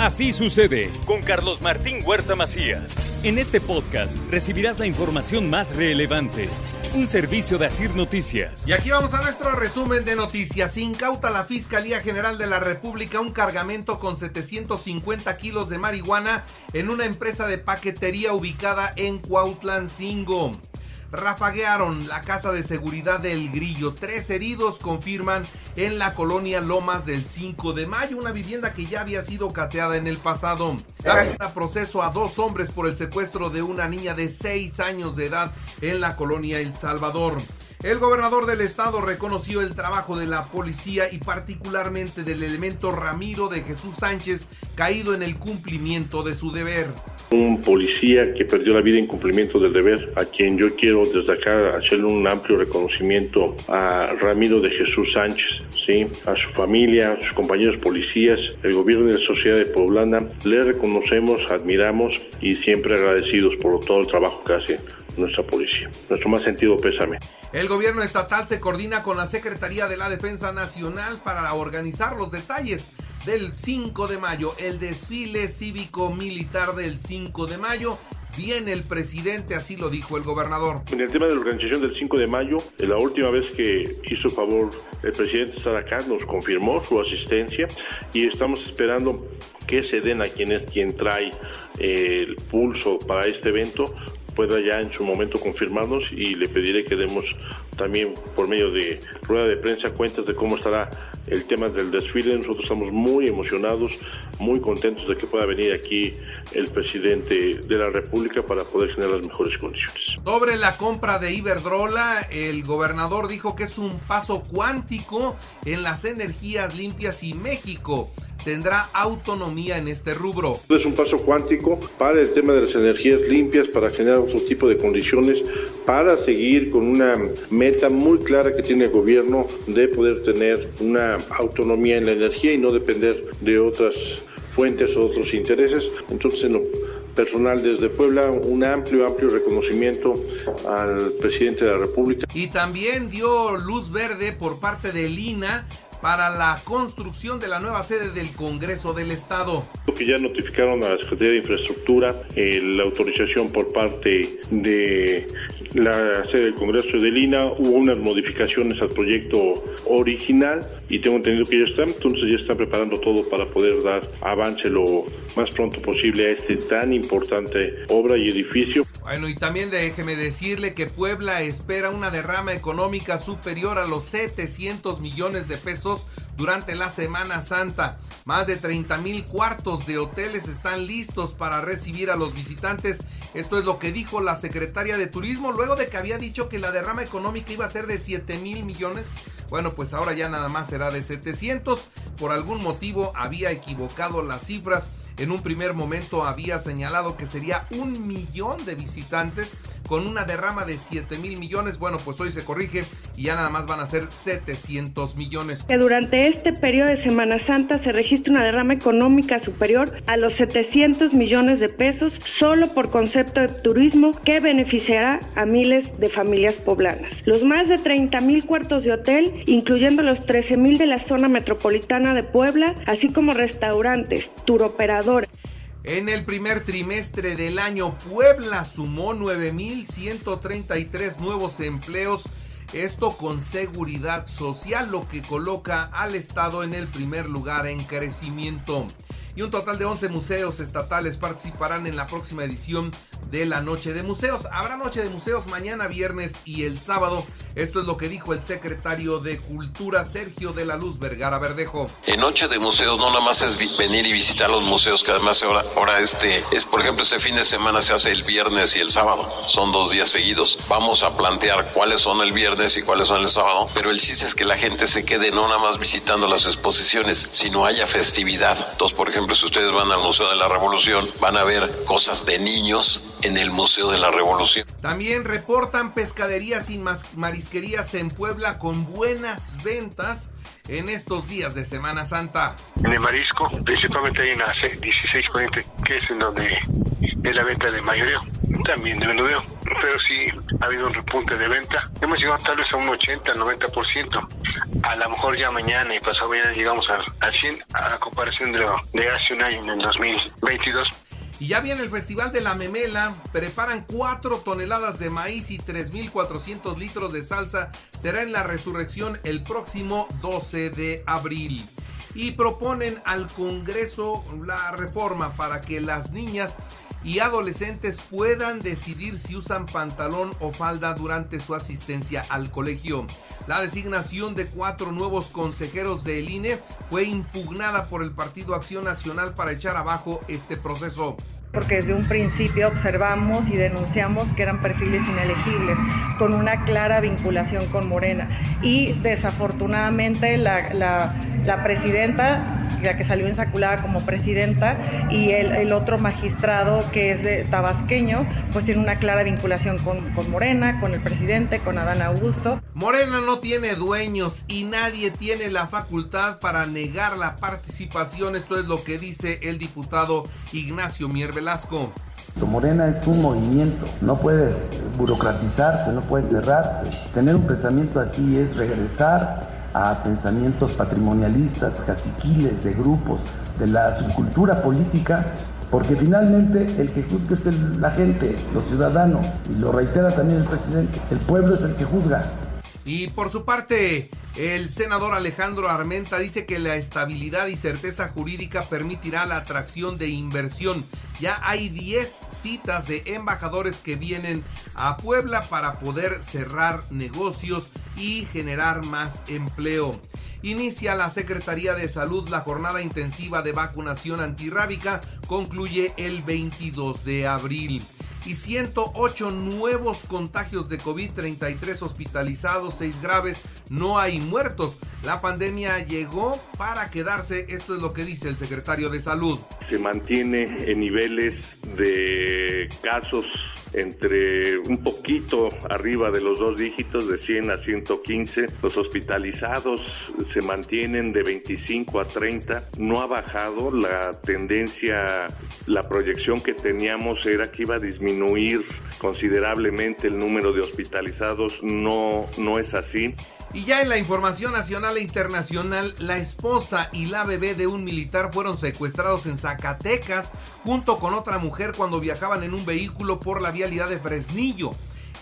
Así sucede con Carlos Martín Huerta Macías. En este podcast recibirás la información más relevante. Un servicio de Asir Noticias. Y aquí vamos a nuestro resumen de noticias. Incauta la Fiscalía General de la República un cargamento con 750 kilos de marihuana en una empresa de paquetería ubicada en Cuautlancingo rafaguearon la casa de seguridad del Grillo. Tres heridos confirman en la colonia Lomas del 5 de mayo, una vivienda que ya había sido cateada en el pasado. Da proceso a dos hombres por el secuestro de una niña de 6 años de edad en la colonia El Salvador. El gobernador del estado reconoció el trabajo de la policía y particularmente del elemento Ramiro de Jesús Sánchez caído en el cumplimiento de su deber. Un policía que perdió la vida en cumplimiento del deber, a quien yo quiero desde acá hacerle un amplio reconocimiento a Ramiro de Jesús Sánchez, ¿sí? a su familia, a sus compañeros policías, el gobierno de la sociedad de Poblana, le reconocemos, admiramos y siempre agradecidos por todo el trabajo que hace nuestra policía. Nuestro más sentido pésame. El gobierno estatal se coordina con la Secretaría de la Defensa Nacional para organizar los detalles del 5 de mayo, el desfile cívico-militar del 5 de mayo. Viene el presidente, así lo dijo el gobernador. En el tema de la organización del 5 de mayo, la última vez que hizo favor el presidente estar acá, nos confirmó su asistencia y estamos esperando que se den a quien es quien trae el pulso para este evento pueda ya en su momento confirmarnos y le pediré que demos también por medio de rueda de prensa cuentas de cómo estará el tema del desfile. Nosotros estamos muy emocionados, muy contentos de que pueda venir aquí el presidente de la República para poder generar las mejores condiciones. Sobre la compra de Iberdrola, el gobernador dijo que es un paso cuántico en las energías limpias y México tendrá autonomía en este rubro. Es un paso cuántico para el tema de las energías limpias, para generar otro tipo de condiciones, para seguir con una meta muy clara que tiene el gobierno de poder tener una autonomía en la energía y no depender de otras fuentes o otros intereses. Entonces, en lo personal desde Puebla, un amplio, amplio reconocimiento al presidente de la República. Y también dio luz verde por parte de Lina para la construcción de la nueva sede del Congreso del Estado. Que ya notificaron a la Secretaría de Infraestructura eh, la autorización por parte de la sede del Congreso de Lina, hubo unas modificaciones al proyecto original y tengo entendido que ya están, entonces ya están preparando todo para poder dar avance lo más pronto posible a este tan importante obra y edificio. Bueno, y también déjeme decirle que Puebla espera una derrama económica superior a los 700 millones de pesos durante la Semana Santa. Más de 30 mil cuartos de hoteles están listos para recibir a los visitantes. Esto es lo que dijo la secretaria de Turismo luego de que había dicho que la derrama económica iba a ser de 7 mil millones. Bueno, pues ahora ya nada más será de 700. Por algún motivo había equivocado las cifras. En un primer momento había señalado que sería un millón de visitantes con una derrama de 7 mil millones. Bueno, pues hoy se corrige y ya nada más van a ser 700 millones. Que durante este periodo de Semana Santa se registra una derrama económica superior a los 700 millones de pesos solo por concepto de turismo que beneficiará a miles de familias poblanas. Los más de 30 mil cuartos de hotel, incluyendo los 13 mil de la zona metropolitana de Puebla, así como restaurantes, turoperadores, en el primer trimestre del año, Puebla sumó 9.133 nuevos empleos, esto con seguridad social, lo que coloca al Estado en el primer lugar en crecimiento. Y un total de 11 museos estatales participarán en la próxima edición de la Noche de Museos. Habrá Noche de Museos mañana viernes y el sábado Esto es lo que dijo el secretario de Cultura, Sergio de la Luz Vergara Verdejo. En Noche de Museos no nada más es venir y visitar los museos, que además ahora, ahora este es, por ejemplo, este fin de semana se hace el viernes y el sábado. Son dos días seguidos. Vamos a plantear cuáles son el viernes y cuáles son el sábado, pero el chiste es que la gente se quede no nada más visitando las exposiciones, sino haya festividad. Entonces, por ejemplo, si ustedes van al Museo de la Revolución, van a ver cosas de niños en el Museo de la Revolución. También reportan pescaderías y marisquerías en Puebla con buenas ventas en estos días de Semana Santa. En el marisco, principalmente hay en la 1640, que es en donde es la venta de mayoreo, también de menudeo, pero sí ha habido un repunte de venta. Hemos llegado tal vez a un 80, 90%. A lo mejor ya mañana y pasado mañana llegamos al 100 a comparación de, de hace un año, en el 2022. Y ya viene el Festival de la Memela. Preparan 4 toneladas de maíz y 3.400 litros de salsa. Será en la resurrección el próximo 12 de abril. Y proponen al Congreso la reforma para que las niñas y adolescentes puedan decidir si usan pantalón o falda durante su asistencia al colegio. La designación de cuatro nuevos consejeros del INE fue impugnada por el Partido Acción Nacional para echar abajo este proceso porque desde un principio observamos y denunciamos que eran perfiles inelegibles, con una clara vinculación con Morena. Y desafortunadamente la, la, presidenta, la que salió ensaculada como presidenta, y el, el, otro magistrado que es de tabasqueño, pues tiene una clara vinculación con, con Morena, con el presidente, con Adán Augusto. Morena no tiene dueños y nadie tiene la facultad para negar la participación. Esto es lo que dice el diputado Ignacio Mierve Velasco. Morena es un movimiento, no puede burocratizarse, no puede cerrarse. Tener un pensamiento así es regresar a pensamientos patrimonialistas, caciquiles de grupos, de la subcultura política, porque finalmente el que juzga es la gente, los ciudadanos, y lo reitera también el presidente, el pueblo es el que juzga. Y por su parte, el senador Alejandro Armenta dice que la estabilidad y certeza jurídica permitirá la atracción de inversión. Ya hay 10 citas de embajadores que vienen a Puebla para poder cerrar negocios y generar más empleo. Inicia la Secretaría de Salud la jornada intensiva de vacunación antirrábica. Concluye el 22 de abril y 108 nuevos contagios de COVID, 33 hospitalizados, 6 graves, no hay muertos. La pandemia llegó para quedarse, esto es lo que dice el secretario de Salud. Se mantiene en niveles de casos entre un poquito arriba de los dos dígitos, de 100 a 115. Los hospitalizados se mantienen de 25 a 30. No ha bajado la tendencia, la proyección que teníamos era que iba a disminuir considerablemente el número de hospitalizados. No, no es así. Y ya en la información nacional e internacional, la esposa y la bebé de un militar fueron secuestrados en Zacatecas junto con otra mujer cuando viajaban en un vehículo por la vialidad de Fresnillo,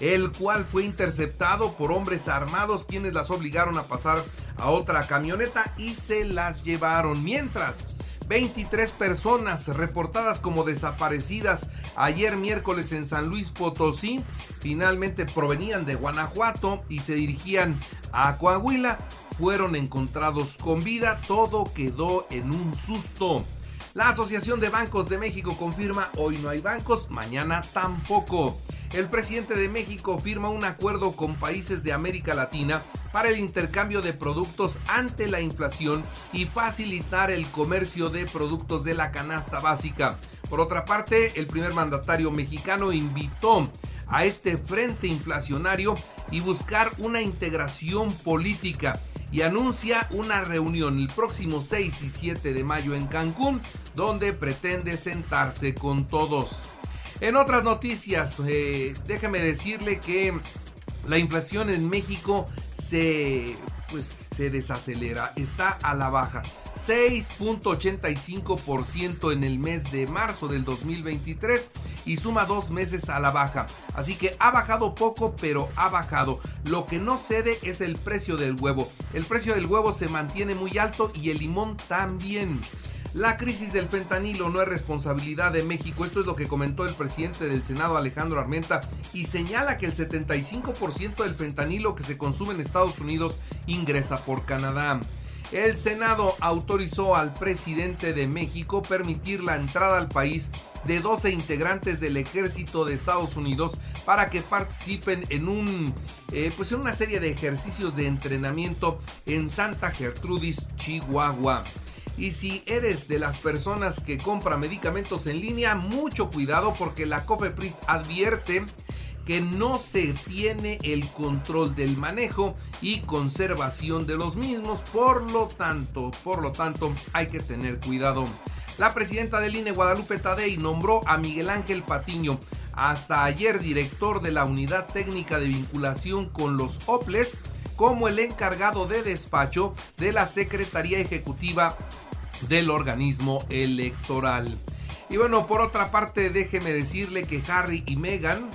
el cual fue interceptado por hombres armados quienes las obligaron a pasar a otra camioneta y se las llevaron. Mientras 23 personas reportadas como desaparecidas ayer miércoles en San Luis Potosí. Finalmente provenían de Guanajuato y se dirigían a Coahuila. Fueron encontrados con vida. Todo quedó en un susto. La Asociación de Bancos de México confirma hoy no hay bancos, mañana tampoco el presidente de México firma un acuerdo con países de América Latina para el intercambio de productos ante la inflación y facilitar el comercio de productos de la canasta básica. Por otra parte, el primer mandatario mexicano invitó a este frente inflacionario y buscar una integración política y anuncia una reunión el próximo 6 y 7 de mayo en Cancún donde pretende sentarse con todos. En otras noticias, eh, déjame decirle que la inflación en México se, pues, se desacelera, está a la baja. 6.85% en el mes de marzo del 2023 y suma dos meses a la baja. Así que ha bajado poco, pero ha bajado. Lo que no cede es el precio del huevo. El precio del huevo se mantiene muy alto y el limón también. La crisis del fentanilo no es responsabilidad de México, esto es lo que comentó el presidente del Senado Alejandro Armenta y señala que el 75% del fentanilo que se consume en Estados Unidos ingresa por Canadá. El Senado autorizó al presidente de México permitir la entrada al país de 12 integrantes del ejército de Estados Unidos para que participen en un eh, pues en una serie de ejercicios de entrenamiento en Santa Gertrudis, Chihuahua. Y si eres de las personas que compra medicamentos en línea, mucho cuidado porque la COFEPRIS advierte que no se tiene el control del manejo y conservación de los mismos, por lo tanto, por lo tanto, hay que tener cuidado. La presidenta del INE Guadalupe Tadei nombró a Miguel Ángel Patiño hasta ayer director de la Unidad Técnica de Vinculación con los OPLES como el encargado de despacho de la Secretaría Ejecutiva del organismo electoral. Y bueno, por otra parte, déjeme decirle que Harry y Meghan,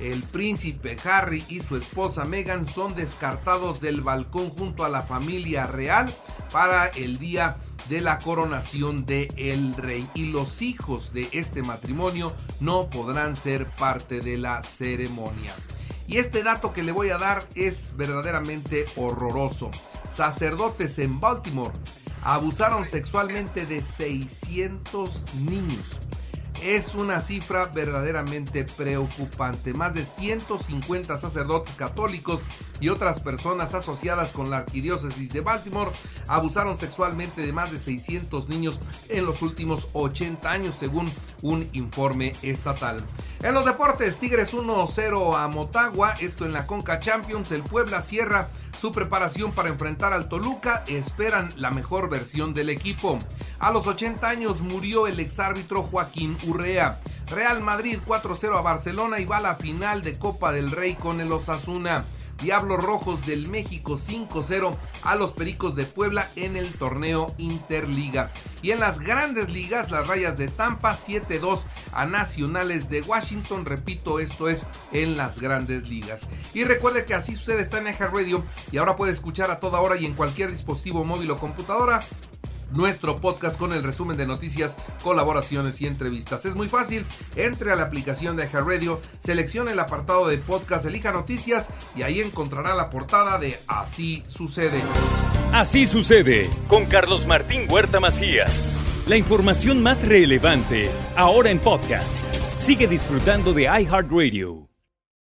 el príncipe Harry y su esposa Meghan son descartados del balcón junto a la familia real para el día de la coronación de el rey y los hijos de este matrimonio no podrán ser parte de la ceremonia. Y este dato que le voy a dar es verdaderamente horroroso. Sacerdotes en Baltimore abusaron sexualmente de 600 niños. Es una cifra verdaderamente preocupante. Más de 150 sacerdotes católicos y otras personas asociadas con la arquidiócesis de Baltimore abusaron sexualmente de más de 600 niños en los últimos 80 años, según un informe estatal. En los deportes, Tigres 1-0 a Motagua, esto en la Conca Champions, el Puebla cierra su preparación para enfrentar al Toluca, esperan la mejor versión del equipo. A los 80 años murió el exárbitro Joaquín Real Madrid 4-0 a Barcelona y va a la final de Copa del Rey con el Osasuna. Diablos Rojos del México 5-0 a los Pericos de Puebla en el torneo Interliga. Y en las grandes ligas, las rayas de Tampa 7-2 a Nacionales de Washington. Repito, esto es en las grandes ligas. Y recuerde que así sucede está en Eja Radio y ahora puede escuchar a toda hora y en cualquier dispositivo móvil o computadora nuestro podcast con el resumen de noticias, colaboraciones y entrevistas. Es muy fácil, entre a la aplicación de Radio, seleccione el apartado de podcast, elija noticias y ahí encontrará la portada de Así sucede. Así sucede con Carlos Martín Huerta Macías. La información más relevante ahora en podcast. Sigue disfrutando de iHeartRadio.